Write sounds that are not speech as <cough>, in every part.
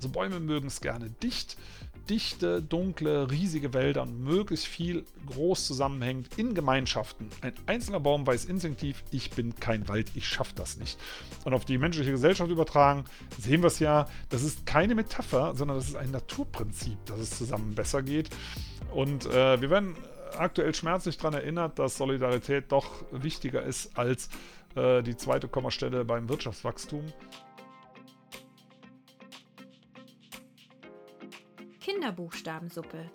Also Bäume mögen es gerne dicht, dichte, dunkle, riesige Wälder und möglichst viel groß zusammenhängend in Gemeinschaften. Ein einzelner Baum weiß instinktiv, ich bin kein Wald, ich schaffe das nicht. Und auf die menschliche Gesellschaft übertragen, sehen wir es ja, das ist keine Metapher, sondern das ist ein Naturprinzip, dass es zusammen besser geht. Und äh, wir werden aktuell schmerzlich daran erinnert, dass Solidarität doch wichtiger ist als äh, die zweite Kommastelle beim Wirtschaftswachstum. Kinderbuchstabensuppe,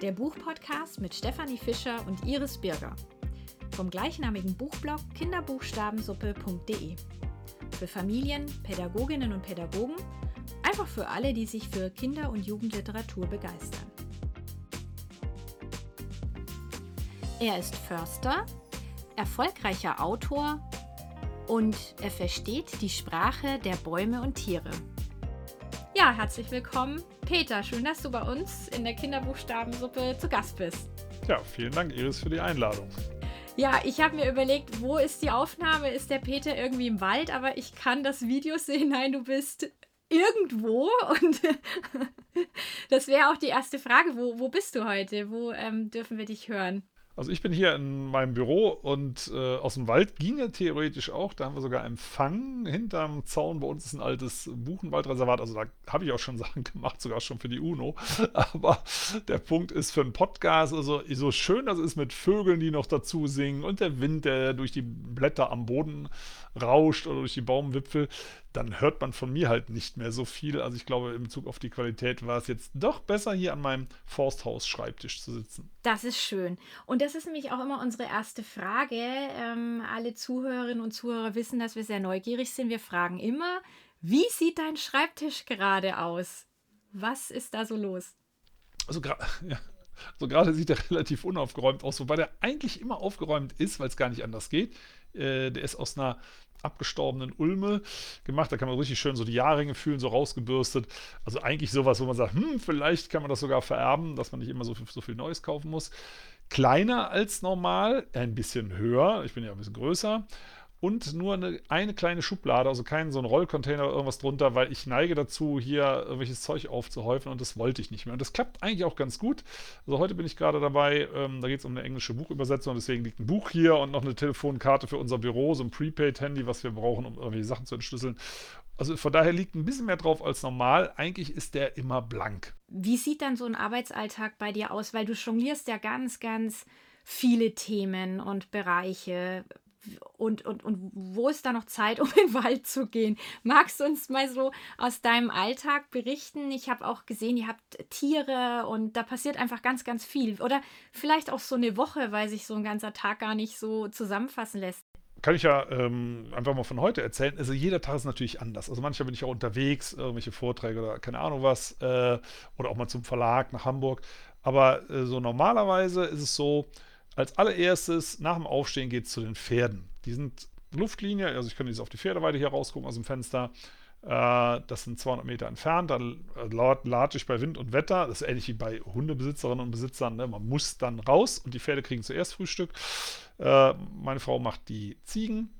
der Buchpodcast mit Stefanie Fischer und Iris Birger. Vom gleichnamigen Buchblog kinderbuchstabensuppe.de. Für Familien, Pädagoginnen und Pädagogen, einfach für alle, die sich für Kinder- und Jugendliteratur begeistern. Er ist Förster, erfolgreicher Autor und er versteht die Sprache der Bäume und Tiere. Ja, herzlich willkommen, Peter. Schön, dass du bei uns in der Kinderbuchstabensuppe zu Gast bist. Ja, vielen Dank, Iris, für die Einladung. Ja, ich habe mir überlegt, wo ist die Aufnahme? Ist der Peter irgendwie im Wald? Aber ich kann das Video sehen. Nein, du bist irgendwo. Und <laughs> das wäre auch die erste Frage. Wo, wo bist du heute? Wo ähm, dürfen wir dich hören? Also ich bin hier in meinem Büro und äh, aus dem Wald ginge theoretisch auch. Da haben wir sogar Empfang hinterm Zaun. Bei uns ist ein altes Buchenwaldreservat. Also da habe ich auch schon <laughs> Sachen gemacht, sogar schon für die UNO. <laughs> Aber der Punkt ist für einen Podcast, also so schön das ist mit Vögeln, die noch dazu singen und der Wind, der durch die Blätter am Boden rauscht oder durch die Baumwipfel, dann hört man von mir halt nicht mehr so viel. Also ich glaube, in Bezug auf die Qualität war es jetzt doch besser, hier an meinem Forsthaus-Schreibtisch zu sitzen. Das ist schön. Und das ist nämlich auch immer unsere erste Frage. Ähm, alle Zuhörerinnen und Zuhörer wissen, dass wir sehr neugierig sind. Wir fragen immer, wie sieht dein Schreibtisch gerade aus? Was ist da so los? Also gerade <laughs> ja. So gerade sieht er relativ unaufgeräumt aus, wobei der eigentlich immer aufgeräumt ist, weil es gar nicht anders geht. Äh, der ist aus einer abgestorbenen Ulme gemacht. Da kann man richtig schön so die Jahrringe fühlen, so rausgebürstet. Also eigentlich sowas, wo man sagt, hm, vielleicht kann man das sogar vererben, dass man nicht immer so, so viel Neues kaufen muss. Kleiner als normal, ein bisschen höher. Ich bin ja ein bisschen größer und nur eine, eine kleine Schublade, also keinen so ein Rollcontainer oder irgendwas drunter, weil ich neige dazu, hier irgendwelches Zeug aufzuhäufen und das wollte ich nicht mehr. Und das klappt eigentlich auch ganz gut. Also heute bin ich gerade dabei, ähm, da geht es um eine englische Buchübersetzung, deswegen liegt ein Buch hier und noch eine Telefonkarte für unser Büro, so ein Prepaid-Handy, was wir brauchen, um irgendwelche Sachen zu entschlüsseln. Also von daher liegt ein bisschen mehr drauf als normal. Eigentlich ist der immer blank. Wie sieht dann so ein Arbeitsalltag bei dir aus? Weil du jonglierst ja ganz, ganz viele Themen und Bereiche und, und, und wo ist da noch Zeit, um <laughs> in den Wald zu gehen? Magst du uns mal so aus deinem Alltag berichten? Ich habe auch gesehen, ihr habt Tiere und da passiert einfach ganz, ganz viel. Oder vielleicht auch so eine Woche, weil sich so ein ganzer Tag gar nicht so zusammenfassen lässt. Kann ich ja ähm, einfach mal von heute erzählen. Also jeder Tag ist natürlich anders. Also manchmal bin ich auch unterwegs, irgendwelche Vorträge oder keine Ahnung was. Äh, oder auch mal zum Verlag nach Hamburg. Aber äh, so normalerweise ist es so, als allererstes, nach dem Aufstehen geht es zu den Pferden. Die sind Luftlinie, also ich kann jetzt auf die Pferdeweide hier rausgucken aus dem Fenster. Äh, das sind 200 Meter entfernt. Da lade ich bei Wind und Wetter. Das ist ähnlich wie bei Hundebesitzerinnen und Besitzern. Ne? Man muss dann raus und die Pferde kriegen zuerst Frühstück. Äh, meine Frau macht die Ziegen.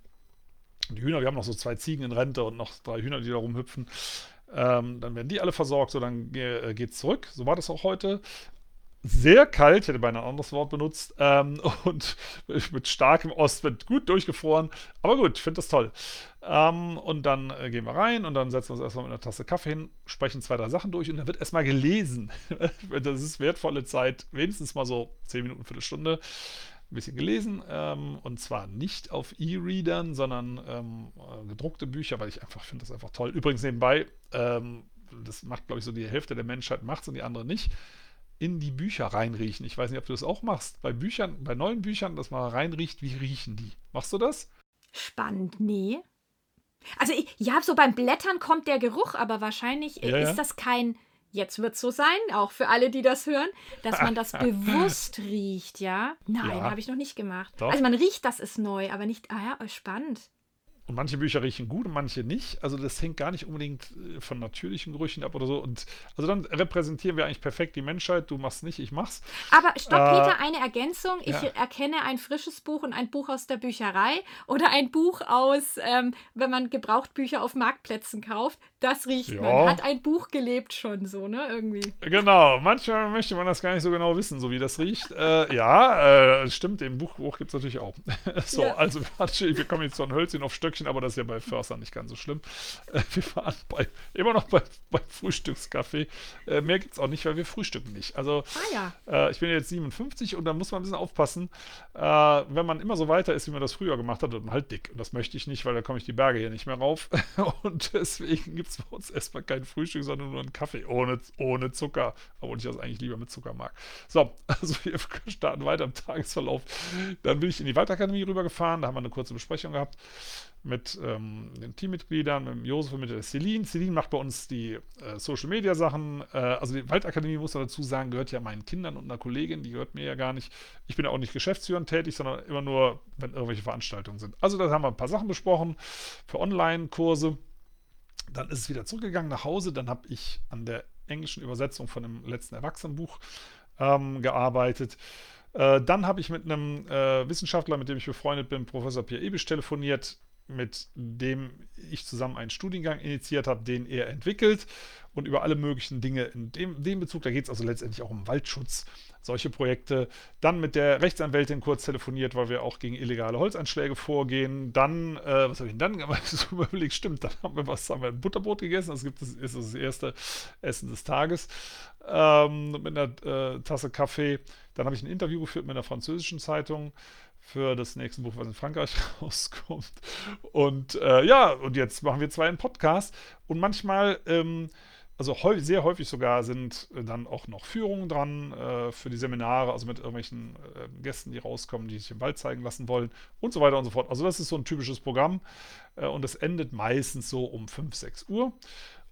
Die Hühner, wir haben noch so zwei Ziegen in Rente und noch drei Hühner, die da rumhüpfen. Ähm, dann werden die alle versorgt, so dann äh, geht es zurück. So war das auch heute sehr kalt, ich hätte beinahe ein anderes Wort benutzt, ähm, <laughs> und mit starkem Ostwind gut durchgefroren. Aber gut, ich finde das toll. Ähm, und dann äh, gehen wir rein und dann setzen wir uns erstmal mit einer Tasse Kaffee hin, sprechen zwei, drei Sachen durch und dann wird erstmal gelesen. <laughs> das ist wertvolle Zeit, wenigstens mal so zehn Minuten, Viertelstunde. Ein bisschen gelesen ähm, und zwar nicht auf E-Readern, sondern ähm, äh, gedruckte Bücher, weil ich einfach finde das einfach toll. Übrigens nebenbei, ähm, das macht glaube ich so die Hälfte der Menschheit macht es und die andere nicht in die Bücher reinriechen. Ich weiß nicht, ob du das auch machst. Bei Büchern, bei neuen Büchern, dass man reinriecht, wie riechen die? Machst du das? Spannend, nee. Also ja, so beim Blättern kommt der Geruch, aber wahrscheinlich ja, ist ja. das kein, jetzt wird es so sein, auch für alle, die das hören, dass man das <laughs> bewusst riecht, ja? Nein, ja. habe ich noch nicht gemacht. Doch. Also man riecht, das ist neu, aber nicht, ah ja, spannend. Und manche Bücher riechen gut und manche nicht. Also das hängt gar nicht unbedingt äh, von natürlichen Gerüchen ab oder so. Und also dann repräsentieren wir eigentlich perfekt die Menschheit. Du machst nicht, ich mach's. Aber stopp, äh, Peter, eine Ergänzung. Ich ja. erkenne ein frisches Buch und ein Buch aus der Bücherei oder ein Buch aus, ähm, wenn man Gebrauchtbücher auf Marktplätzen kauft. Das riecht ja. man. Hat ein Buch gelebt schon so, ne? Irgendwie. Genau. Manchmal möchte man das gar nicht so genau wissen, so wie das riecht. Äh, ja, äh, stimmt. Im Buchbuch gibt es natürlich auch. <laughs> so, ja. also wir kommen jetzt von Hölzchen auf Stöckchen, aber das ist ja bei Förster nicht ganz so schlimm. Äh, wir waren bei, immer noch bei, bei Frühstückskaffee. Äh, mehr gibt es auch nicht, weil wir frühstücken nicht. Also ah, ja. Äh, ich bin jetzt 57 und da muss man ein bisschen aufpassen, äh, wenn man immer so weiter ist, wie man das früher gemacht hat, dann halt dick. Und das möchte ich nicht, weil da komme ich die Berge hier nicht mehr rauf. <laughs> und deswegen gibt es bei uns erstmal kein Frühstück, sondern nur einen Kaffee ohne, ohne Zucker. Obwohl ich das eigentlich lieber mit Zucker mag. So, <laughs> also wir starten weiter im Tagesverlauf. Dann bin ich in die Waldakademie rübergefahren, da haben wir eine kurze Besprechung gehabt mit ähm, den Teammitgliedern, mit Josef und mit der Celine. Celine macht bei uns die äh, Social Media Sachen. Äh, also die Waldakademie, muss man dazu sagen, gehört ja meinen Kindern und einer Kollegin, die gehört mir ja gar nicht. Ich bin ja auch nicht geschäftsführend tätig, sondern immer nur, wenn irgendwelche Veranstaltungen sind. Also da haben wir ein paar Sachen besprochen für Online-Kurse. Dann ist es wieder zurückgegangen nach Hause. Dann habe ich an der englischen Übersetzung von dem letzten Erwachsenenbuch ähm, gearbeitet. Äh, dann habe ich mit einem äh, Wissenschaftler, mit dem ich befreundet bin, Professor Pierre Ebisch, telefoniert mit dem ich zusammen einen Studiengang initiiert habe, den er entwickelt und über alle möglichen Dinge in dem, dem Bezug. Da geht es also letztendlich auch um Waldschutz, solche Projekte. Dann mit der Rechtsanwältin kurz telefoniert, weil wir auch gegen illegale Holzanschläge vorgehen. Dann, äh, was habe ich denn dann gemacht? <laughs> So überlegt, stimmt, dann haben wir was, haben wir ein Butterbrot gegessen. Das gibt es, ist das erste Essen des Tages ähm, mit einer äh, Tasse Kaffee. Dann habe ich ein Interview geführt mit einer französischen Zeitung für das nächste Buch, was in Frankreich <laughs> rauskommt. Und äh, ja, und jetzt machen wir zwei einen Podcast. Und manchmal, ähm, also sehr häufig sogar, sind äh, dann auch noch Führungen dran äh, für die Seminare, also mit irgendwelchen äh, Gästen, die rauskommen, die sich im Wald zeigen lassen wollen und so weiter und so fort. Also das ist so ein typisches Programm äh, und es endet meistens so um 5, 6 Uhr.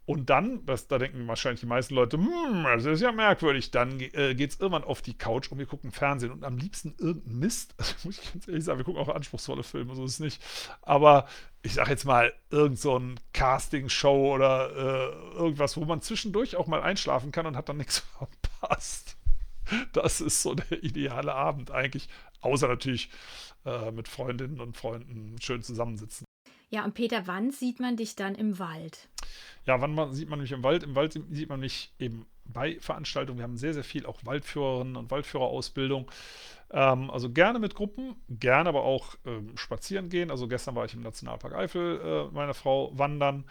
Und dann, das, da denken wahrscheinlich die meisten Leute, hm, das ist ja merkwürdig, dann äh, geht es irgendwann auf die Couch und wir gucken Fernsehen und am liebsten irgendein Mist. <laughs> Also muss ich ganz ehrlich sagen, wir gucken auch anspruchsvolle Filme, so ist es nicht. Aber ich sage jetzt mal, irgend so ein Casting-Show oder äh, irgendwas, wo man zwischendurch auch mal einschlafen kann und hat dann nichts <laughs> verpasst. Das ist so der ideale Abend eigentlich. Außer natürlich äh, mit Freundinnen und Freunden schön zusammensitzen. Ja, und Peter, wann sieht man dich dann im Wald? Ja, wann man, sieht man mich im Wald? Im Wald sieht man mich eben bei Veranstaltungen. Wir haben sehr, sehr viel auch Waldführerinnen und Waldführerausbildung. Ähm, also gerne mit Gruppen, gerne aber auch ähm, spazieren gehen. Also gestern war ich im Nationalpark Eifel, äh, meine Frau wandern.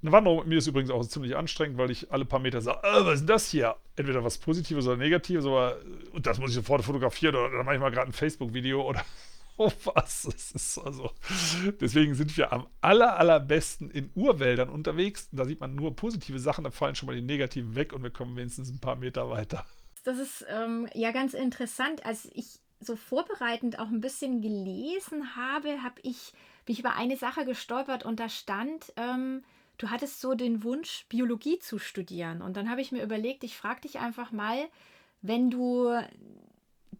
Eine Wanderung mit mir ist übrigens auch ziemlich anstrengend, weil ich alle paar Meter sage, äh, was ist denn das hier? Entweder was Positives oder Negatives, aber und das muss ich sofort fotografieren oder dann mache ich mal gerade ein Facebook-Video oder <laughs> was. Das ist also, deswegen sind wir am aller, allerbesten in Urwäldern unterwegs. Da sieht man nur positive Sachen, da fallen schon mal die negativen weg und wir kommen wenigstens ein paar Meter weiter. Das ist ähm, ja ganz interessant. Als ich so vorbereitend auch ein bisschen gelesen habe, habe ich mich über eine Sache gestolpert und da stand, ähm, du hattest so den Wunsch, Biologie zu studieren. Und dann habe ich mir überlegt, ich frage dich einfach mal, wenn du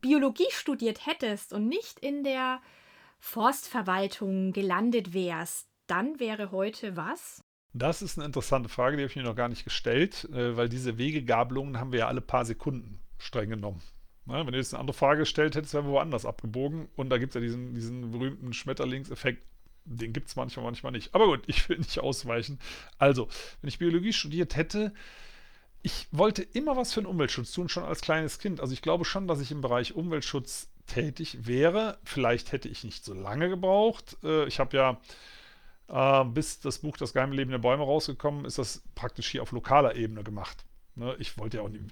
Biologie studiert hättest und nicht in der Forstverwaltung gelandet wärst, dann wäre heute was? Das ist eine interessante Frage, die habe ich mir noch gar nicht gestellt, äh, weil diese Wegegabelungen haben wir ja alle paar Sekunden streng genommen. wenn du jetzt eine andere Frage gestellt hättest, wären wir woanders abgebogen. Und da gibt es ja diesen, diesen berühmten Schmetterlingseffekt. Den gibt es manchmal, manchmal nicht. Aber gut, <laughs> ich will nicht ausweichen. Also, wenn ich Biologie studiert hätte, ich wollte immer was für den Umweltschutz tun, schon als kleines Kind. Also ich glaube schon, dass ich im Bereich Umweltschutz tätig wäre. Vielleicht hätte ich nicht so lange gebraucht. Äh, ich habe ja, äh, bis das Buch Das geheime Leben der Bäume rausgekommen ist, das praktisch hier auf lokaler Ebene gemacht. Ne, ich wollte ja auch nicht,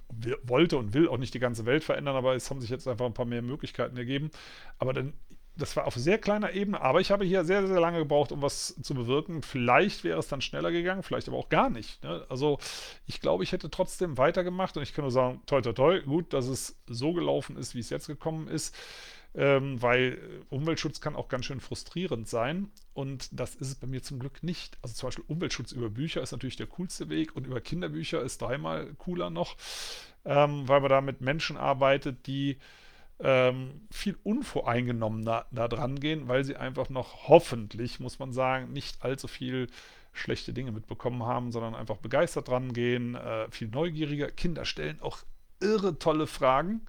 wollte und will auch nicht die ganze Welt verändern, aber es haben sich jetzt einfach ein paar mehr Möglichkeiten ergeben. Aber dann das war auf sehr kleiner Ebene, aber ich habe hier sehr, sehr lange gebraucht, um was zu bewirken. Vielleicht wäre es dann schneller gegangen, vielleicht aber auch gar nicht. Ne? Also ich glaube, ich hätte trotzdem weitergemacht und ich kann nur sagen, toi, toi, toi, gut, dass es so gelaufen ist, wie es jetzt gekommen ist, ähm, weil Umweltschutz kann auch ganz schön frustrierend sein und das ist es bei mir zum Glück nicht. Also zum Beispiel Umweltschutz über Bücher ist natürlich der coolste Weg und über Kinderbücher ist dreimal cooler noch, ähm, weil man da mit Menschen arbeitet, die ähm, viel unvoreingenommener da dran gehen, weil sie einfach noch hoffentlich, muss man sagen, nicht allzu viel schlechte Dinge mitbekommen haben, sondern einfach begeistert dran gehen, äh, viel neugieriger. Kinder stellen auch irre tolle Fragen.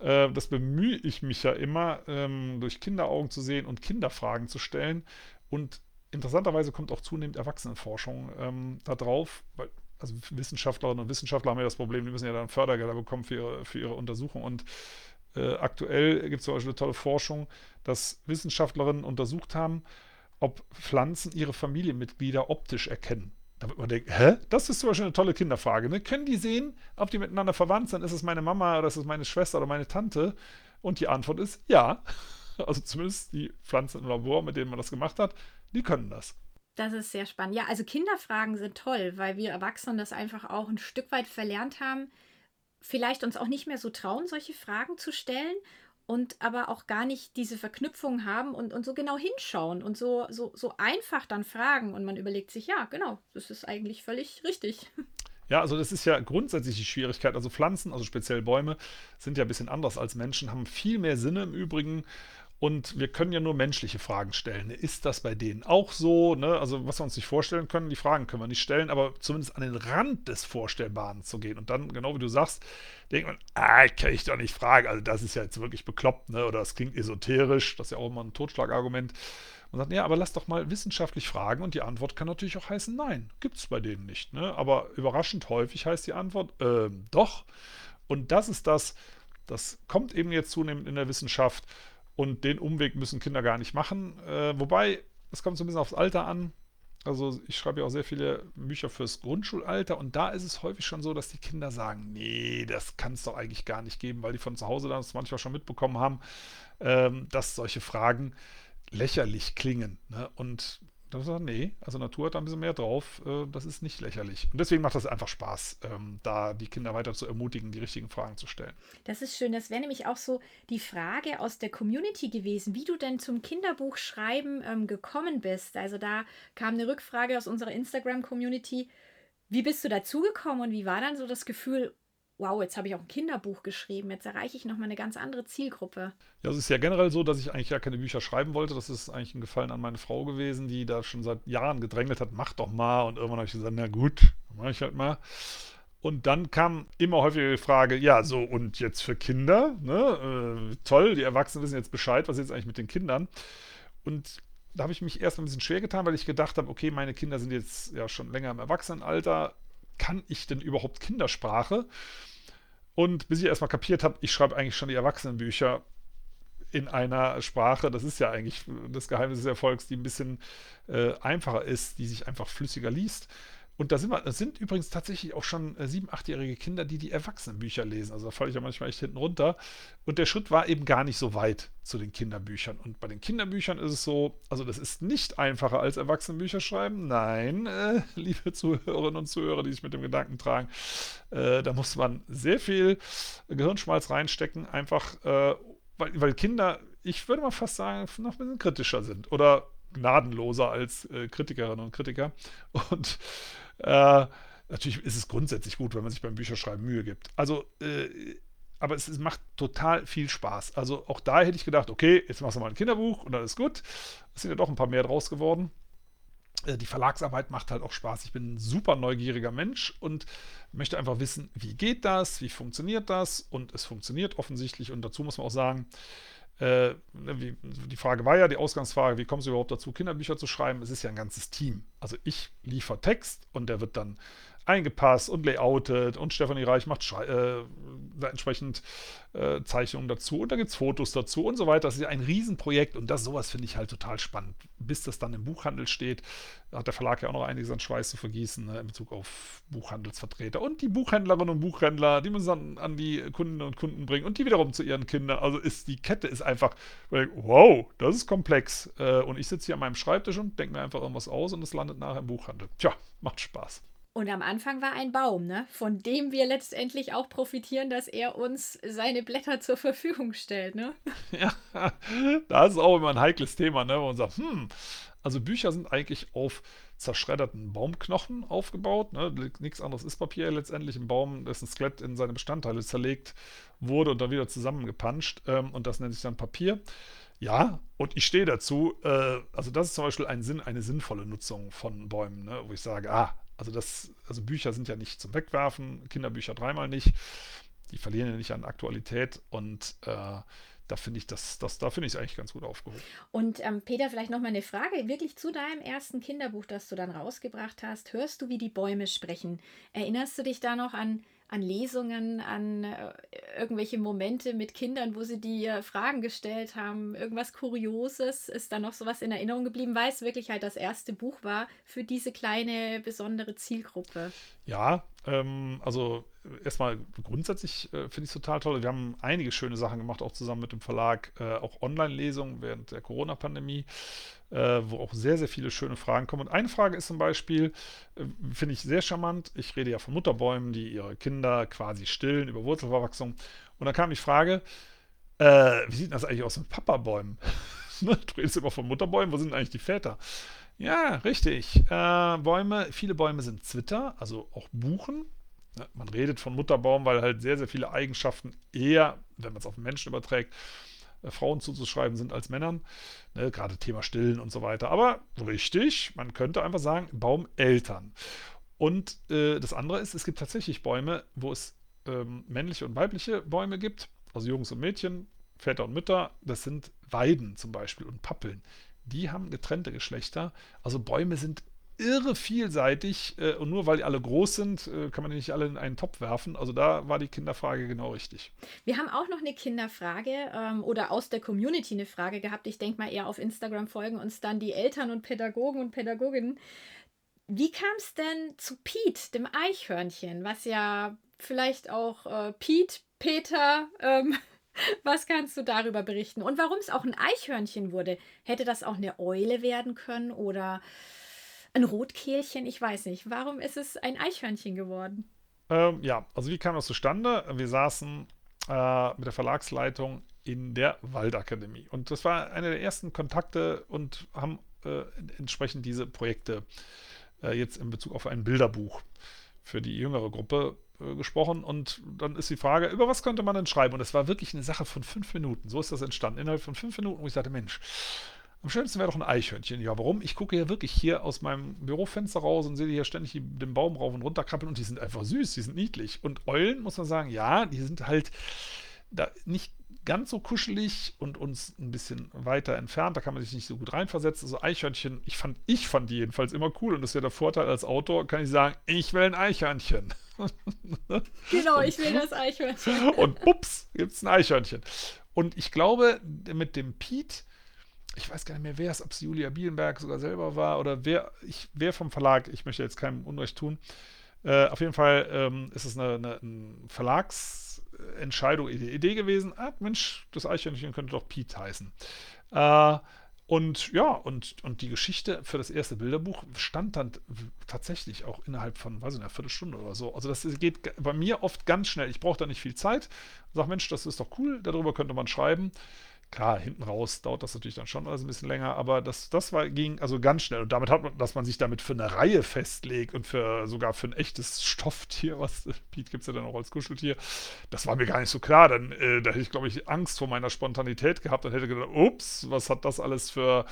Äh, das bemühe ich mich ja immer, ähm, durch Kinderaugen zu sehen und Kinderfragen zu stellen. Und interessanterweise kommt auch zunehmend Erwachsenenforschung ähm, da drauf, weil also Wissenschaftlerinnen und Wissenschaftler haben ja das Problem, die müssen ja dann Fördergelder bekommen für ihre, für ihre Untersuchung. Und äh, aktuell gibt es zum Beispiel eine tolle Forschung, dass Wissenschaftlerinnen untersucht haben, ob Pflanzen ihre Familienmitglieder optisch erkennen. Da wird man denken, hä? Das ist zum Beispiel eine tolle Kinderfrage. Ne? Können die sehen, ob die miteinander verwandt sind? Ist es meine Mama oder ist es meine Schwester oder meine Tante? Und die Antwort ist ja. <laughs> Also zumindest die Pflanzen im Labor, mit denen man das gemacht hat, die können das. Das ist sehr spannend. Ja, also Kinderfragen sind toll, weil wir Erwachsenen das einfach auch ein Stück weit verlernt haben, vielleicht uns auch nicht mehr so trauen, solche Fragen zu stellen und aber auch gar nicht diese Verknüpfung haben und, und so genau hinschauen und so, so, so einfach dann fragen. Und man überlegt sich, ja, genau, das ist eigentlich völlig richtig. Ja, also das ist ja grundsätzlich die Schwierigkeit. Also Pflanzen, also speziell Bäume, sind ja ein bisschen anders als Menschen, haben viel mehr Sinne im Übrigen und wir können ja nur menschliche Fragen stellen. Ist das bei denen auch so? Ne? Also, was wir uns nicht vorstellen können, die Fragen können wir nicht stellen, aber zumindest an den Rand des Vorstellbaren zu gehen. Und dann, genau wie du sagst, denkt man, ah, kann ich doch nicht fragen. Also, das ist ja jetzt wirklich bekloppt, ne? oder das klingt esoterisch. Das ist ja auch immer ein Totschlagargument. Und sagt, ja, aber lass doch mal wissenschaftlich fragen. Und die Antwort kann natürlich auch heißen, nein, gibt es bei denen nicht. Ne? Aber überraschend häufig heißt die Antwort, äh, doch. Und das ist das, das kommt eben jetzt zunehmend in der Wissenschaft. Und den Umweg müssen Kinder gar nicht machen. Äh, wobei, es kommt so ein bisschen aufs Alter an. Also ich schreibe ja auch sehr viele Bücher fürs Grundschulalter und da ist es häufig schon so, dass die Kinder sagen, nee, das kann es doch eigentlich gar nicht geben, weil die von zu Hause das manchmal schon mitbekommen haben, ähm, dass solche Fragen lächerlich klingen. Ne? Und dann sagt nee, also Natur hat da ein bisschen mehr drauf. Äh, das ist nicht lächerlich. Und deswegen macht das einfach Spaß, ähm, da die Kinder weiter zu ermutigen, die richtigen Fragen zu stellen. Das ist schön. Das wäre nämlich auch so die Frage aus der Community gewesen, wie du denn zum Kinderbuchschreiben ähm, gekommen bist. Also da kam eine Rückfrage aus unserer Instagram-Community. Wie bist du dazugekommen und wie war dann so das Gefühl, wow, jetzt habe ich auch ein Kinderbuch geschrieben, jetzt erreiche ich nochmal eine ganz andere Zielgruppe. Ja, es ist ja generell so, dass ich eigentlich ja keine Bücher schreiben wollte. Das ist eigentlich ein Gefallen an meine Frau gewesen, die da schon seit Jahren gedrängelt hat, mach doch mal. Und irgendwann habe ich gesagt, na gut, mache ich halt mal. Und dann kam immer häufiger die Frage, ja, so und jetzt für Kinder, ne? Äh, toll, die Erwachsenen wissen jetzt Bescheid, was ist jetzt eigentlich mit den Kindern? Und da habe ich mich erst ein bisschen schwer getan, weil ich gedacht habe, okay, meine Kinder sind jetzt ja schon länger im Erwachsenenalter. Kann ich denn überhaupt Kindersprache? Und bis ich erstmal kapiert habe, ich schreibe eigentlich schon die Erwachsenenbücher in einer Sprache, das ist ja eigentlich das Geheimnis des Erfolgs, die ein bisschen äh, einfacher ist, die sich einfach flüssiger liest. Und da sind wir, das sind übrigens tatsächlich auch schon äh, sieben, achtjährige Kinder, die die Erwachsenenbücher lesen. Also da falle ich ja manchmal echt hinten runter. Und der Schritt war eben gar nicht so weit zu den Kinderbüchern. Und bei den Kinderbüchern ist es so, also das ist nicht einfacher als Erwachsenenbücher schreiben. Nein, äh, <laughs> liebe Zuhörerinnen und Zuhörer, die sich mit dem Gedanken tragen, äh, da muss man sehr viel Gehirnschmalz reinstecken, einfach äh, weil, weil Kinder, ich würde mal fast sagen, noch ein bisschen kritischer sind. Oder gnadenloser als äh, Kritikerinnen und Kritiker. Und äh, natürlich ist es grundsätzlich gut, wenn man sich beim Bücherschreiben Mühe gibt. Also, äh, aber es, es, macht total viel Spaß. Also auch da hätte ich gedacht, okay, jetzt machst du mal ein Kinderbuch und dann ist gut. Es sind ja doch ein paar mehr draus geworden. Äh, die Verlagsarbeit macht halt auch Spaß. Ich bin ein super neugieriger Mensch und möchte einfach wissen, wie geht das, wie funktioniert das und es funktioniert offensichtlich und dazu muss man auch sagen, äh, wie, die Frage war ja, die Ausgangsfrage, wie kommst du überhaupt dazu, Kinderbücher zu schreiben? Es ist ja ein ganzes Team. Also ich liefere Text und der wird dann eingepasst und layoutet und Stefanie Reich macht Schrei äh, entsprechend äh, Zeichnungen dazu und da gibt es Fotos dazu und so weiter. Das ist ja ein Riesenprojekt und das sowas finde ich halt total spannend. Bis das dann im Buchhandel steht, hat der Verlag ja auch noch einiges an Schweiß zu vergießen ne, in Bezug auf Buchhandelsvertreter und die Buchhändlerinnen und Buchhändler, die müssen dann an die Kundinnen und Kunden bringen und die wiederum zu ihren Kindern. Also ist die Kette ist einfach, wow, das ist komplex. Äh, und ich sitze hier an meinem Schreibtisch und denke mir einfach irgendwas aus und es landet nachher im Buchhandel. Tja, macht Spaß. Und am Anfang war ein Baum, ne? von dem wir letztendlich auch profitieren, dass er uns seine Blätter zur Verfügung stellt. Ne? <laughs> Ja, das ist auch immer ein heikles Thema, ne? wo man sagt, hm, Also Bücher sind eigentlich auf zerschredderten Baumknochen aufgebaut. Ne? Nichts anderes ist Papier letztendlich. Ein Baum, dessen Skelett in seine Bestandteile zerlegt wurde und dann wieder zusammengepanscht. Ähm, und das nennt sich dann Papier. Ja, und ich stehe dazu. Äh, also das ist zum Beispiel ein Sinn, eine sinnvolle Nutzung von Bäumen, ne? wo ich sage, ah, also das, also Bücher sind ja nicht zum Wegwerfen, Kinderbücher dreimal nicht. Die verlieren ja nicht an Aktualität und äh, da finde ich das, das, da finde ich es eigentlich ganz gut aufgehoben. Und ähm, Peter, vielleicht noch mal eine Frage, wirklich zu deinem ersten Kinderbuch, das du dann rausgebracht hast. Hörst du, wie die Bäume sprechen? Erinnerst du dich da noch an, an Lesungen, an äh, irgendwelche Momente mit Kindern, wo sie dir Fragen gestellt haben? Irgendwas Kurioses? Ist da noch sowas in Erinnerung geblieben, weil es wirklich halt das erste Buch war für diese kleine, besondere Zielgruppe? Ja, ähm, also erstmal grundsätzlich äh, finde ich es total toll. Wir haben einige schöne Sachen gemacht, auch zusammen mit dem Verlag, äh, auch Online-Lesungen während der Corona-Pandemie, äh, wo auch sehr, sehr viele schöne Fragen kommen. Und eine Frage ist zum Beispiel, äh, finde ich sehr charmant, ich rede ja von Mutterbäumen, die ihre Kinder quasi stillen über Wurzelverwachsung. Und dann kam die Frage, äh, wie sieht das eigentlich aus mit Papabäumen? <laughs> Ne, du redest immer von Mutterbäumen, wo sind eigentlich die Väter? Ja, richtig. Äh, Bäume, viele Bäume sind Zwitter, also auch Buchen. Ne, man redet von Mutterbaum, weil halt sehr, sehr viele Eigenschaften eher, wenn man es auf den Menschen überträgt, äh, Frauen zuzuschreiben sind als Männern. Ne, gerade Thema Stillen und so weiter. Aber richtig, man könnte einfach sagen, Baumeltern. Und äh, das andere ist, es gibt tatsächlich Bäume, wo es ähm, männliche und weibliche Bäume gibt, also Jungs und Mädchen, Väter und Mütter. Das sind Weiden zum Beispiel und Pappeln. Die haben getrennte Geschlechter. Also Bäume sind irre vielseitig äh, und nur weil die alle groß sind, äh, kann man die nicht alle in einen Topf werfen. Also da war die Kinderfrage genau richtig. Wir haben auch noch eine Kinderfrage ähm, oder aus der Community eine Frage gehabt. Ich denke mal eher auf Instagram folgen uns dann die Eltern und Pädagogen und Pädagoginnen. Wie kam es denn zu Pete, dem Eichhörnchen, was ja vielleicht auch äh, Pete, Peter, ähm, was kannst du darüber berichten? Und warum es auch ein Eichhörnchen wurde? Hätte das auch eine Eule werden können oder ein Rotkehlchen, ich weiß nicht. Warum ist es ein Eichhörnchen geworden? Ähm, ja, also wie kam das zustande? Wir saßen äh, mit der Verlagsleitung in der Waldakademie. Und das war einer der ersten Kontakte und haben äh, entsprechend diese Projekte äh, jetzt in Bezug auf ein Bilderbuch für die jüngere Gruppe äh, gesprochen. Und dann ist die Frage, über was könnte man denn schreiben? Und es war wirklich eine Sache von fünf Minuten. So ist das entstanden. Innerhalb von fünf Minuten, wo ich sagte, Mensch, am schönsten wäre doch ein Eichhörnchen. Ja, warum? Ich gucke ja wirklich hier aus meinem Bürofenster raus und sehe hier ständig den Baum rauf und runter krabbeln und die sind einfach süß, die sind niedlich. Und Eulen, muss man sagen, ja, die sind halt da nicht ganz so kuschelig und uns ein bisschen weiter entfernt. Da kann man sich nicht so gut reinversetzen. Also Eichhörnchen, ich fand, ich fand die jedenfalls immer cool. Und das ist ja der Vorteil als Autor, kann ich sagen, ich will ein Eichhörnchen. <laughs> genau, ich will das Eichhörnchen. und ups, gibt es ein Eichhörnchen. Und ich glaube, mit dem Piet ich weiß gar nicht mehr, wer es, ob es Julia Bielenberg sogar selber war oder wer, ich, wer vom Verlag, ich möchte jetzt keinem Unrecht tun. Äh, auf jeden Fall ähm, ist es eine, eine, eine Verlagsentscheidung, Idee gewesen. Ah, Mensch, das Eichhörnchen könnte doch Pete heißen. Äh, und ja, und, und die Geschichte für das erste Bilderbuch stand dann tatsächlich auch innerhalb von, weiß ich nicht, einer Viertelstunde oder so. Also das geht bei mir oft ganz schnell. Ich brauche da nicht viel Zeit. Sag, Mensch, das ist doch cool, darüber könnte man schreiben. Klar, hinten raus dauert das natürlich dann schon alles ein bisschen länger, aber das, das war, ging also ganz schnell. Und damit hat man, dass man sich damit für eine Reihe festlegt und für sogar für ein echtes Stofftier, was <laughs> Pete gibt es ja dann auch als Kuscheltier, das war mir gar nicht so klar. Dann, äh, da hätte ich, glaube ich, Angst vor meiner Spontanität gehabt und hätte gedacht, ups, was hat das alles für,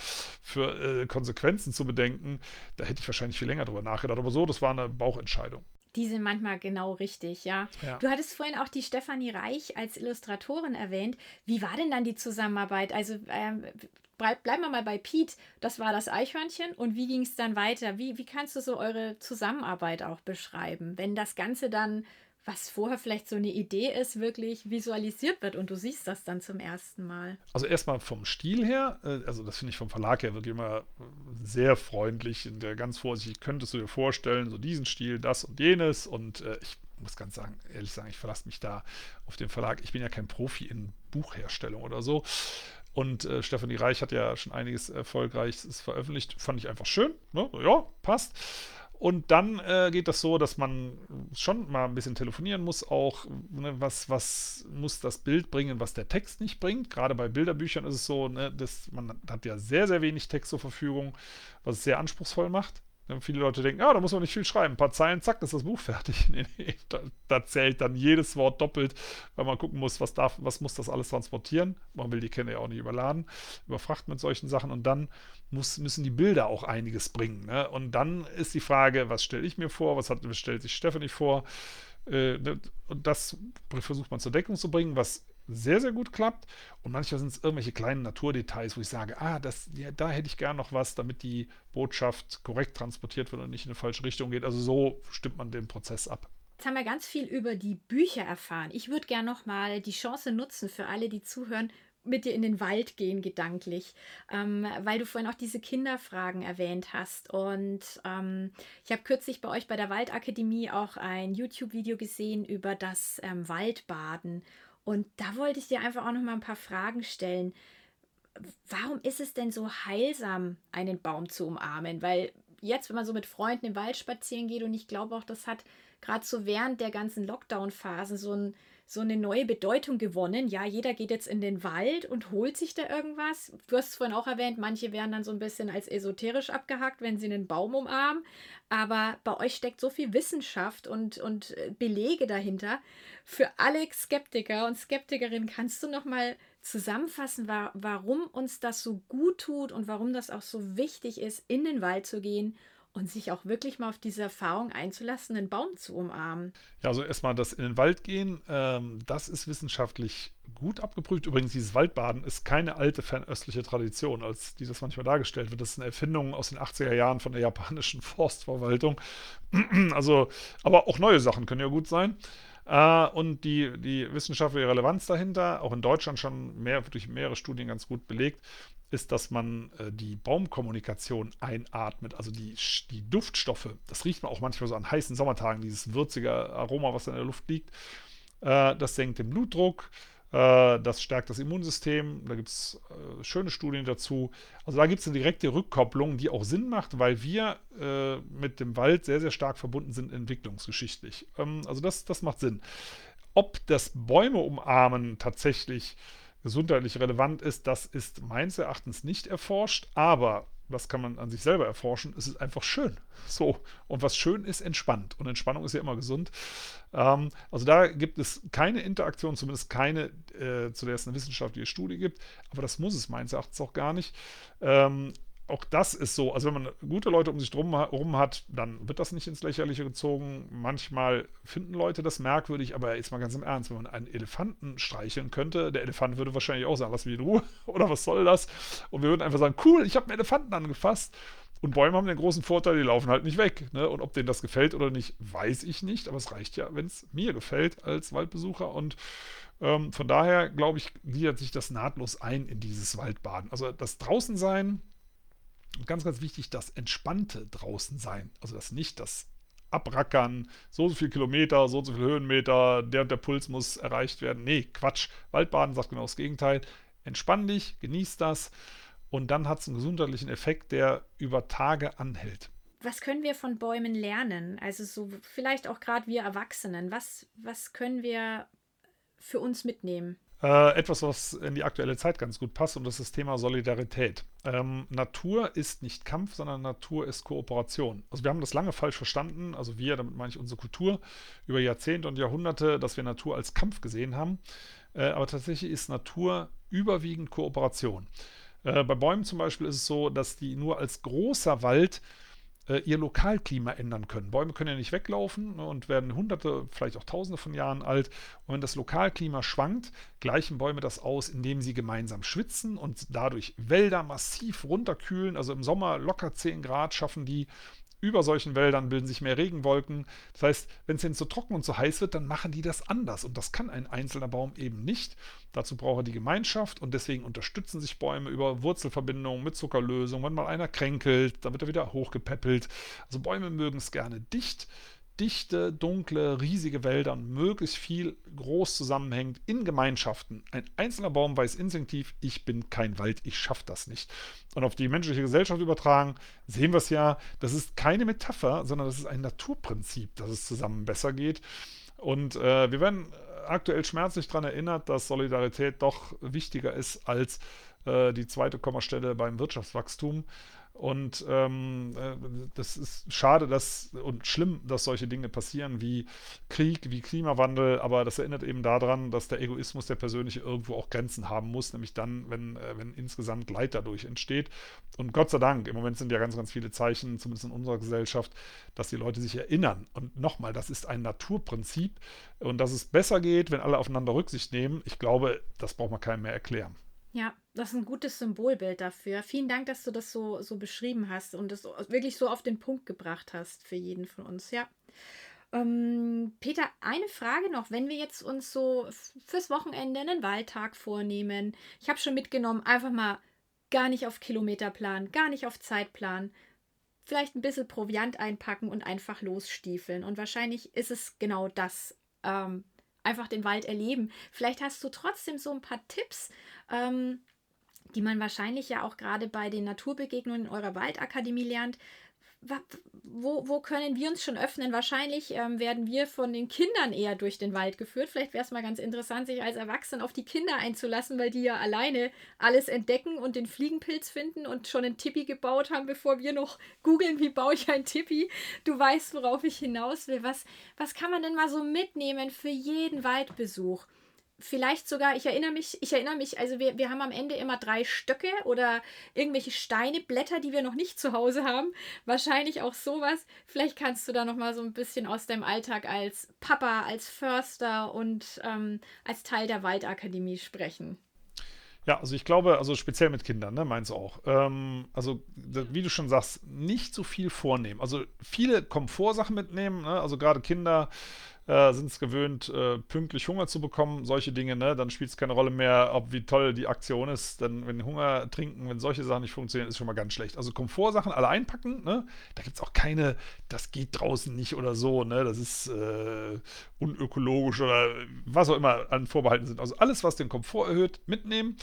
für äh, Konsequenzen zu bedenken? Da hätte ich wahrscheinlich viel länger drüber nachgedacht. Aber so, das war eine Bauchentscheidung. Die sind manchmal genau richtig, ja. ja. Du hattest vorhin auch die Stefanie Reich als Illustratorin erwähnt. Wie war denn dann die Zusammenarbeit? Also ähm, bleib, bleiben wir mal bei Pete. Das war das Eichhörnchen. Und wie ging es dann weiter? Wie, wie kannst du so eure Zusammenarbeit auch beschreiben, wenn das Ganze dann was vorher vielleicht so eine Idee ist, wirklich visualisiert wird und du siehst das dann zum ersten Mal. Also erstmal vom Stil her, äh, also das finde ich vom Verlag her wirklich immer sehr freundlich, und ganz vorsichtig, könntest du dir vorstellen, so diesen Stil, das und jenes und äh, ich muss ganz sagen, ehrlich sagen, ich verlasse mich da auf den Verlag. Ich bin ja kein Profi in Buchherstellung oder so. Und äh, Stefanie Reich hat ja schon einiges Erfolgreiches veröffentlicht. Fand ich einfach schön. Ne? Ja, passt. Und dann äh, geht das so, dass man schon mal ein bisschen telefonieren muss, auch ne, was, was muss das Bild bringen, was der Text nicht bringt. Gerade bei Bilderbüchern ist es so, ne, dass man hat ja sehr, sehr wenig Text zur Verfügung, was es sehr anspruchsvoll macht. Ja, viele Leute denken, ja, da muss man nicht viel schreiben. Ein paar Zeilen, zack, ist das Buch fertig. <laughs> Nee, nee, da, da, zählt dann jedes Wort doppelt, weil man gucken muss, was, darf, was muss das alles transportieren. Man will die Kinder ja auch nicht überladen, überfrachten mit solchen Sachen. Und dann muss, müssen die Bilder auch einiges bringen. Ne? Und dann ist die Frage, was stelle ich mir vor, was, hat, stellt sich Stephanie vor? Äh, ne, und das versucht man zur Deckung zu bringen, was sehr, sehr gut klappt. Und manchmal sind es irgendwelche kleinen Naturdetails, wo ich sage, ah, das, ja, da hätte ich gern noch was, damit die Botschaft korrekt transportiert wird und nicht in eine falsche Richtung geht. Also so stimmt man den Prozess ab. Jetzt haben wir ganz viel über die Bücher erfahren. Ich würde gerne noch mal die Chance nutzen für alle, die zuhören, mit dir in den Wald gehen, gedanklich, ähm, weil du vorhin auch diese Kinderfragen erwähnt hast. Und ähm, ich habe kürzlich bei euch bei der Waldakademie auch ein YouTube-Video gesehen über das ähm, Waldbaden. Und da wollte ich dir einfach auch noch mal ein paar Fragen stellen. Warum ist es denn so heilsam, einen Baum zu umarmen? Weil jetzt, wenn man so mit Freunden im Wald spazieren geht, und ich glaube auch, das hat gerade so während der ganzen Lockdown-Phase so ein so eine neue Bedeutung gewonnen. Ja, jeder geht jetzt in den Wald und holt sich da irgendwas. Du hast es vorhin auch erwähnt, manche werden dann so ein bisschen als esoterisch abgehackt, wenn sie einen Baum umarmen. Aber bei euch steckt so viel Wissenschaft und, und äh, Belege dahinter. Für alle Skeptiker und Skeptikerinnen kannst du noch mal zusammenfassen, warum uns das so gut tut und warum das auch so wichtig ist, in den Wald zu gehen und sich auch wirklich mal auf diese Erfahrung einzulassen, einen Baum zu umarmen. Ja, also erstmal das in den Wald gehen, ähm, das ist wissenschaftlich gut abgeprüft. Übrigens, dieses Waldbaden ist keine alte fernöstliche Tradition, als die das manchmal dargestellt wird. Das ist eine Erfindung aus den 80er Jahren von der japanischen <laughs> Forstverwaltung. <clears throat> also, aber auch neue Sachen können ja gut sein. Uh, und die, die wissenschaftliche Relevanz dahinter, auch in Deutschland schon mehr, durch mehrere Studien ganz gut belegt, ist, dass man äh, die Baumkommunikation einatmet, also die, die Duftstoffe. Das riecht man auch manchmal so an heißen Sommertagen, dieses würzige Aroma, was in der Luft liegt. Äh, das senkt den Blutdruck, äh, das stärkt das Immunsystem. Da gibt es äh, schöne Studien dazu. Also da gibt es eine direkte Rückkopplung, die auch Sinn macht, weil wir äh, mit dem Wald sehr, sehr stark verbunden sind entwicklungsgeschichtlich. Ähm, also das, das macht Sinn. Ob das Bäume umarmen tatsächlich gesundheitlich relevant ist, das ist meines Erachtens nicht erforscht, aber das kann man an sich selber erforschen, es ist einfach schön. So, und was schön ist, entspannt. Und Entspannung ist ja immer gesund. Ähm, also da gibt es keine Interaktion, zumindest keine, äh, zu der es eine wissenschaftliche Studie gibt, aber das muss es meines Erachtens auch gar nicht. Ähm, auch das ist so. Also wenn man gute Leute um sich drum herum hat, dann wird das nicht ins Lächerliche gezogen. Manchmal finden Leute das merkwürdig, aber jetzt mal ganz im Ernst, wenn man einen Elefanten streicheln könnte, der Elefant würde wahrscheinlich auch sagen, lass mich in Ruhe oder was soll das? Und wir würden einfach sagen, cool, ich habe einen Elefanten angefasst. Und Bäume haben den großen Vorteil, die laufen halt nicht weg. Ne? Und ob denen das gefällt oder nicht, weiß ich nicht. Aber es reicht ja, wenn es mir gefällt als Waldbesucher. Und ähm, von daher, glaube ich, gliedert sich das nahtlos ein in dieses Waldbaden. Also das Draußensein, ganz, ganz wichtig, das entspannte draußen sein. Also das nicht das Abrackern, so und so viele Kilometer, so und so viele Höhenmeter, der und der Puls muss erreicht werden. Nee, Quatsch. Waldbaden sagt genau das Gegenteil. Entspann dich, genieß das und dann hat es einen gesundheitlichen Effekt, der über Tage anhält. Was können wir von Bäumen lernen? Also so vielleicht auch gerade wir Erwachsenen. Was, was können wir für uns mitnehmen? Äh, etwas, was in die aktuelle Zeit ganz gut passt, und das ist das Thema Solidarität. Ähm, Natur ist nicht Kampf, sondern Natur ist Kooperation. Also wir haben das lange falsch verstanden, also wir, damit meine ich unsere Kultur, über Jahrzehnte und Jahrhunderte, dass wir Natur als Kampf gesehen haben. Äh, aber tatsächlich ist Natur überwiegend Kooperation. Äh, bei Bäumen zum Beispiel ist es so, dass die nur als großer Wald äh, ihr Lokalklima ändern können. Bäume können ja nicht weglaufen ne, und werden hunderte, vielleicht auch tausende von Jahren alt. Und wenn das Lokalklima schwankt, gleichen Bäume das aus, indem sie gemeinsam schwitzen und dadurch Wälder massiv runterkühlen. Also im Sommer locker 10 Grad schaffen die über solchen Wäldern bilden sich mehr Regenwolken. Das heißt, wenn es ihnen zu trocken und zu heiß wird, dann machen die das anders. Und das kann ein einzelner Baum eben nicht. Dazu braucht er die Gemeinschaft und deswegen unterstützen sich Bäume über Wurzelverbindungen mit Zuckerlösung. Wenn mal einer kränkelt, dann wird er wieder hochgepäppelt. Also Bäume mögen es gerne dicht dichte, dunkle, riesige Wälder und möglichst viel groß zusammenhängt in Gemeinschaften. Ein einzelner Baum weiß instinktiv, ich bin kein Wald, ich schaffe das nicht. Und auf die menschliche Gesellschaft übertragen, sehen wir es ja, das ist keine Metapher, sondern das ist ein Naturprinzip, dass es zusammen besser geht. Und äh, wir werden aktuell schmerzlich daran erinnert, dass Solidarität doch wichtiger ist als äh, die zweite Kommastelle beim Wirtschaftswachstum. Und ähm, äh, das ist schade dass, und schlimm, dass solche Dinge passieren wie Krieg, wie Klimawandel, aber das erinnert eben daran, dass der Egoismus, der persönliche, irgendwo auch Grenzen haben muss, nämlich dann, wenn, äh, wenn insgesamt Leid dadurch entsteht. Und Gott sei Dank, im Moment sind ja ganz, ganz viele Zeichen, zumindest in unserer Gesellschaft, dass die Leute sich erinnern. Und nochmal, das ist ein Naturprinzip und dass es besser geht, wenn alle aufeinander Rücksicht nehmen. Ich glaube, das braucht man keinem mehr erklären. Ja, das ist ein gutes Symbolbild dafür. Vielen Dank, dass du das so, so beschrieben hast und das wirklich so auf den Punkt gebracht hast für jeden von uns. Ja. Ähm, Peter, eine Frage noch. Wenn wir jetzt uns so fürs Wochenende einen Wahltag vornehmen, ich habe schon mitgenommen, einfach mal gar nicht auf Kilometerplan, gar nicht auf Zeitplan, vielleicht ein bisschen Proviant einpacken und einfach losstiefeln. Und wahrscheinlich ist es genau das. Ähm, einfach den Wald erleben. Vielleicht hast du trotzdem so ein paar Tipps, ähm, die man wahrscheinlich ja auch gerade bei den Naturbegegnungen in eurer Waldakademie lernt, wo, wo können wir uns schon öffnen? Wahrscheinlich ähm, werden wir von den Kindern eher durch den Wald geführt. Vielleicht wäre es mal ganz interessant, sich als Erwachsenen auf die Kinder einzulassen, weil die ja alleine alles entdecken und den Fliegenpilz finden und schon einen Tippi gebaut haben, bevor wir noch googeln, wie baue ich ein Tippi. Du weißt, worauf ich hinaus will. Was, was kann man denn mal so mitnehmen für jeden Waldbesuch? Vielleicht sogar, ich erinnere mich, ich erinnere mich, also wir, wir haben am Ende immer drei Stöcke oder irgendwelche Steine, Blätter, die wir noch nicht zu Hause haben. Wahrscheinlich auch sowas. Vielleicht kannst du da noch mal so ein bisschen aus deinem Alltag als Papa, als Förster und ähm, als Teil der Waldakademie sprechen. Ja, also ich glaube, also speziell mit Kindern, ne, meinst du auch. Ähm, also, wie du schon sagst, nicht so viel vornehmen. Also viele Komfortsachen mitnehmen, ne? also gerade Kinder äh, sind es gewöhnt, äh, pünktlich Hunger zu bekommen, solche Dinge, ne? Dann spielt es keine Rolle mehr, ob wie toll die Aktion ist. Denn wenn Hunger trinken, wenn solche Sachen nicht funktionieren, ist schon mal ganz schlecht. Also Komfortsachen alle einpacken, ne? Da gibt es auch keine, das geht draußen nicht oder so, ne? Das ist äh, unökologisch oder was auch immer an Vorbehalten sind. Also alles, was den Komfort erhöht, mitnehmen.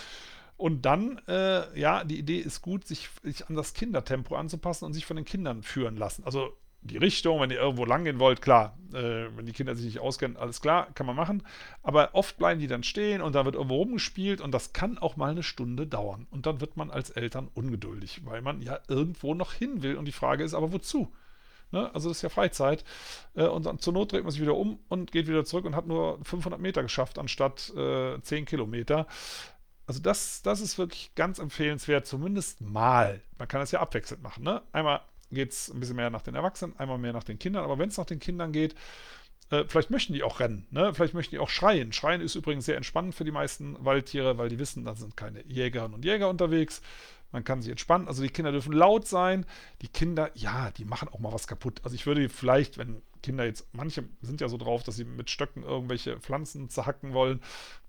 Und dann, äh, ja, die Idee ist gut, sich, sich, an das Kindertempo anzupassen und sich von den Kindern führen lassen. Also die Richtung, wenn ihr irgendwo lang gehen wollt, klar, äh, wenn die Kinder sich nicht auskennen, alles klar, kann man machen. Aber oft bleiben die dann stehen und da wird irgendwo rumgespielt und das kann auch mal eine Stunde dauern. Und dann wird man als Eltern ungeduldig, weil man ja irgendwo noch hin will. Und die Frage ist aber, wozu? Ne? Also das ist ja Freizeit. Äh, und dann zur Not dreht man sich wieder um und geht wieder zurück und hat nur 500 Meter geschafft, anstatt äh, 10 Kilometer. Also das, das ist wirklich ganz empfehlenswert, zumindest mal. Man kann das ja abwechselnd machen. Ne? Einmal geht es ein bisschen mehr nach den Erwachsenen, einmal mehr nach den Kindern. Aber wenn es nach den Kindern geht, äh, vielleicht möchten die auch rennen, ne? vielleicht möchten die auch schreien. Schreien ist übrigens sehr entspannend für die meisten Waldtiere, weil die wissen, da sind keine Jägerinnen und Jäger unterwegs. Man kann sich entspannen. Also die Kinder dürfen laut sein. Die Kinder, ja, die machen auch mal was kaputt. Also ich würde vielleicht, wenn Kinder jetzt, manche sind ja so drauf, dass sie mit Stöcken irgendwelche Pflanzen zerhacken wollen.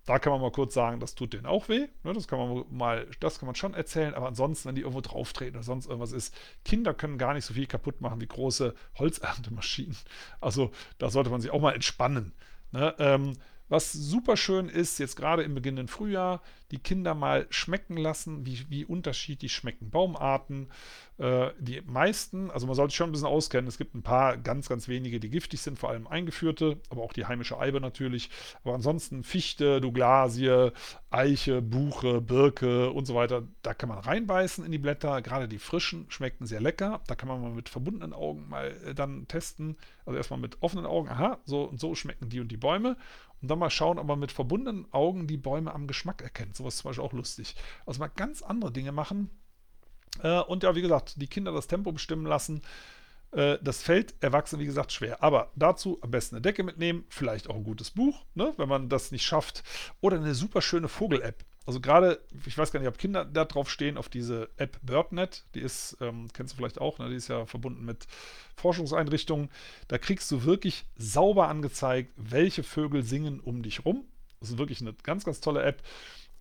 Da kann man mal kurz sagen, das tut denen auch weh. Ne, das kann man mal, das kann man schon erzählen. Aber ansonsten, wenn die irgendwo drauf treten oder sonst irgendwas ist, Kinder können gar nicht so viel kaputt machen wie große Holzerntemaschinen. Also da sollte man sich auch mal entspannen. Ne? Ähm, was super schön ist, jetzt gerade im beginnenden Frühjahr, die Kinder mal schmecken lassen, wie, wie unterschiedlich schmecken Baumarten. Äh, die meisten, also man sollte sich schon ein bisschen auskennen, es gibt ein paar ganz, ganz wenige, die giftig sind, vor allem eingeführte, aber auch die heimische Eibe natürlich. Aber ansonsten Fichte, Douglasie, Eiche, Buche, Birke und so weiter, da kann man reinbeißen in die Blätter. Gerade die frischen schmecken sehr lecker. Da kann man mal mit verbundenen Augen mal äh, dann testen. Also erstmal mit offenen Augen, aha, so und so schmecken die und die Bäume und dann mal schauen, ob man mit verbundenen Augen die Bäume am Geschmack erkennt. Sowas ist zum Beispiel auch lustig. Also mal ganz andere Dinge machen. Äh, und ja, wie gesagt, die Kinder das Tempo bestimmen lassen. Äh, das fällt Erwachsenen, wie gesagt, schwer. Aber dazu am besten eine Decke mitnehmen, vielleicht auch ein gutes Buch, ne, wenn man das nicht schafft. Oder eine super schöne Vogel-App. Also gerade, ich weiß gar nicht, ob Kinder da drauf stehen, auf diese App BirdNet, die ist, ähm, kennst du vielleicht auch, ne? die ist ja verbunden mit Forschungseinrichtungen. Da kriegst du wirklich sauber angezeigt, welche Vögel singen um dich rum. Das ist wirklich eine ganz, ganz tolle App.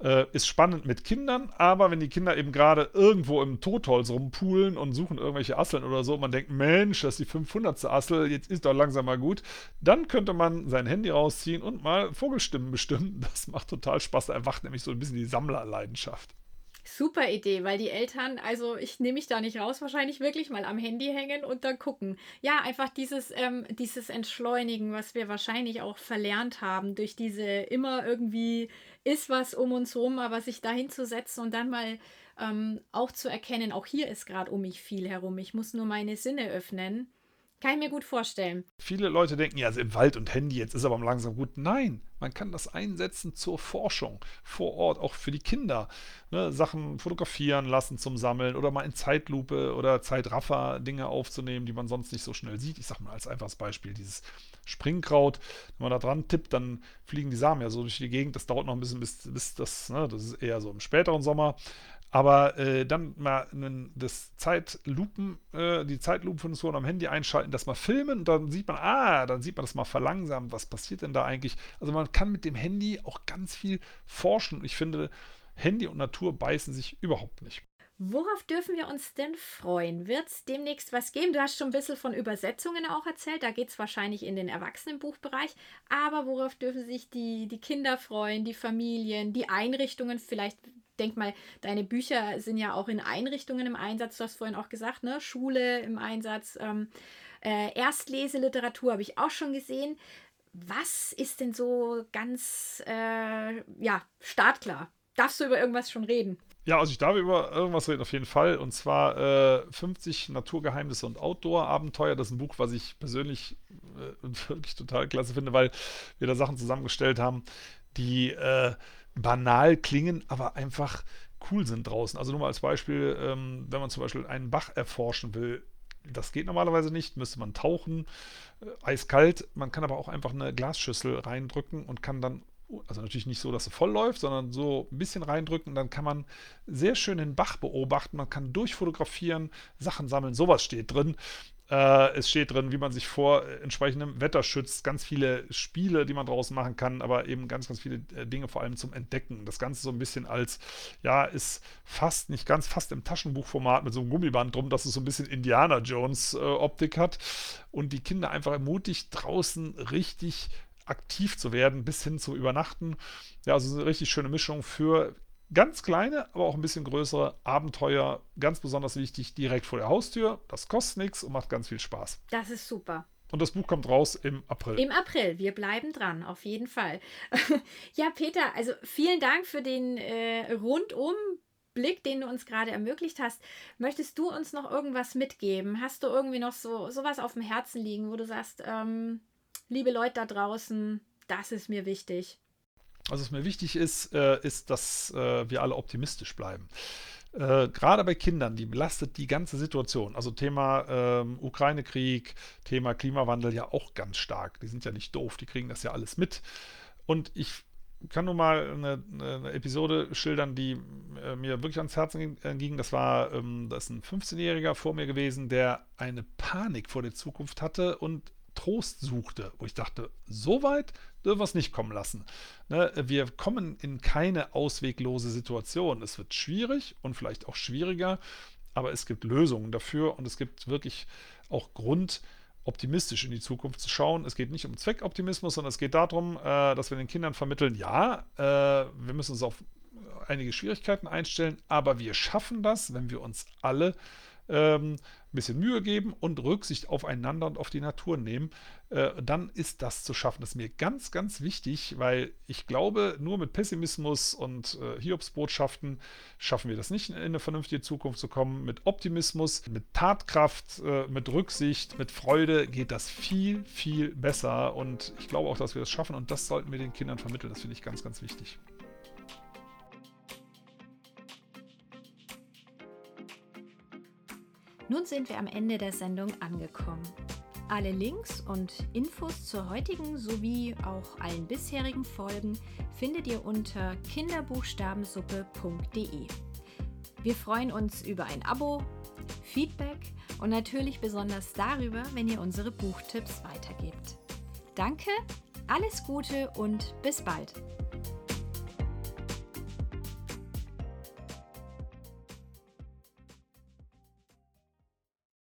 Äh, ist spannend mit Kindern, aber wenn die Kinder eben gerade irgendwo im Totholz rumpulen und suchen irgendwelche Asseln oder so, und man denkt, Mensch, das ist die 500. Assel, jetzt ist doch langsam mal gut, dann könnte man sein Handy rausziehen und mal Vogelstimmen bestimmen. Das macht total Spaß, da erwacht nämlich so ein bisschen die Sammlerleidenschaft. Super Idee, weil die Eltern, also ich nehme mich da nicht raus, wahrscheinlich wirklich mal am Handy hängen und dann gucken. Ja, einfach dieses, ähm, dieses Entschleunigen, was wir wahrscheinlich auch verlernt haben, durch diese immer irgendwie ist was um uns rum, aber sich da hinzusetzen und dann mal ähm, auch zu erkennen, auch hier ist gerade um mich viel herum. Ich muss nur meine Sinne öffnen. Kann ich mir gut vorstellen. Viele Leute denken, ja, also im Wald und Handy, jetzt ist aber langsam gut. Nein, man kann das einsetzen zur Forschung vor Ort, auch für die Kinder. Ne, Sachen fotografieren lassen zum Sammeln oder mal in Zeitlupe oder Zeitraffer Dinge aufzunehmen, die man sonst nicht so schnell sieht. Ich sage mal als einfaches Beispiel dieses Springkraut. Wenn man da dran tippt, dann fliegen die Samen ja so durch die Gegend. Das dauert noch ein bisschen, bis, bis das, ne, das ist eher so im späteren Sommer. Aber äh, dann mal das Zeitlupen, äh, die Zeitlupenfunktion am Handy einschalten, das mal filmen und dann sieht man, ah, dann sieht man das mal verlangsamt, was passiert denn da eigentlich? Also man kann mit dem Handy auch ganz viel forschen. Ich finde, Handy und Natur beißen sich überhaupt nicht. Worauf dürfen wir uns denn freuen? Wird es demnächst was geben? Du hast schon ein bisschen von Übersetzungen auch erzählt. Da geht es wahrscheinlich in den Erwachsenenbuchbereich. Aber worauf dürfen sich die, die Kinder freuen, die Familien, die Einrichtungen? Vielleicht denk mal, deine Bücher sind ja auch in Einrichtungen im Einsatz. Du hast vorhin auch gesagt, ne? Schule im Einsatz. Ähm, äh, Erstleseliteratur habe ich auch schon gesehen. Was ist denn so ganz, äh, ja, startklar? Darfst du über irgendwas schon reden? Ja, also ich darf über irgendwas reden, auf jeden Fall. Und zwar äh, 50 Naturgeheimnisse und Outdoor-Abenteuer. Das ist ein Buch, was ich persönlich äh, <laughs> wirklich total klasse finde, weil wir da Sachen zusammengestellt haben, die äh, banal klingen, aber einfach cool sind draußen. Also nur mal als Beispiel, ähm, wenn man zum Beispiel einen Bach erforschen will, das geht normalerweise nicht, müsste man tauchen, äh, eiskalt. Man kann aber auch einfach eine Glasschüssel reindrücken und kann dann, also natürlich nicht so, dass sie voll läuft, sondern so ein bisschen reindrücken. Dann kann man sehr schön den Bach beobachten, man kann durchfotografieren, Sachen sammeln, sowas steht drin. Äh, es steht drin, wie man sich vor entsprechendem Wetter schützt. Ganz viele Spiele, die man draußen machen kann, aber eben ganz, ganz viele äh, Dinge vor allem zum Entdecken. Das Ganze so ein bisschen als, ja, ist fast, nicht ganz, fast im Taschenbuchformat mit so einem Gummiband drum, dass es so ein bisschen Indiana Jones äh, Optik hat und die Kinder einfach ermutigt, draußen richtig aktiv zu werden, bis hin zu übernachten. Ja, also eine richtig schöne Mischung für Ganz kleine, aber auch ein bisschen größere Abenteuer, ganz besonders wichtig, direkt vor der Haustür. Das kostet nichts und macht ganz viel Spaß. Das ist super. Und das Buch kommt raus im April. Im April. Wir bleiben dran, auf jeden Fall. <laughs> ja, Peter, also vielen Dank für den äh, rundum Blick, den du uns gerade ermöglicht hast. Möchtest du uns noch irgendwas mitgeben? Hast du irgendwie noch so sowas auf dem Herzen liegen, wo du sagst, ähm, liebe Leute da draußen, das ist mir wichtig? Also was mir wichtig ist, äh, ist, dass äh, wir alle optimistisch bleiben. Äh, gerade bei Kindern, die belastet die ganze Situation. Also Thema ähm, Ukraine-Krieg, Thema Klimawandel ja auch ganz stark. Die sind ja nicht doof, die kriegen das ja alles mit. Und ich kann nur mal eine, eine Episode schildern, die äh, mir wirklich ans Herzen äh, ging. Das war, ähm, das ist ein 15-Jähriger vor mir gewesen, der eine Panik vor der Zukunft hatte und Trost suchte, wo ich dachte, so weit dürfen wir es nicht kommen lassen. Ne, wir kommen in keine ausweglose Situation. Es wird schwierig und vielleicht auch schwieriger, aber es gibt Lösungen dafür und es gibt wirklich auch Grund, optimistisch in die Zukunft zu schauen. Es geht nicht um Zweckoptimismus, sondern es geht darum, äh, dass wir den Kindern vermitteln, ja, äh, wir müssen uns auf einige Schwierigkeiten einstellen, aber wir schaffen das, wenn wir uns alle ähm, ein bisschen Mühe geben und Rücksicht aufeinander und auf die Natur nehmen, äh, dann ist das zu schaffen. Das ist mir ganz, ganz wichtig, weil ich glaube, nur mit Pessimismus und äh, Hiobsbotschaften schaffen wir das nicht, in eine vernünftige Zukunft zu kommen. Mit Optimismus, mit Tatkraft, äh, mit Rücksicht, mit Freude geht das viel, viel besser. Und ich glaube auch, dass wir das schaffen und das sollten wir den Kindern vermitteln. Das finde ich ganz, ganz wichtig. Nun sind wir am Ende der Sendung angekommen. Alle Links und Infos zur heutigen sowie auch allen bisherigen Folgen findet ihr unter kinderbuchstabensuppe.de. Wir freuen uns über ein Abo, Feedback und natürlich besonders darüber, wenn ihr unsere Buchtipps weitergebt. Danke, alles Gute und bis bald!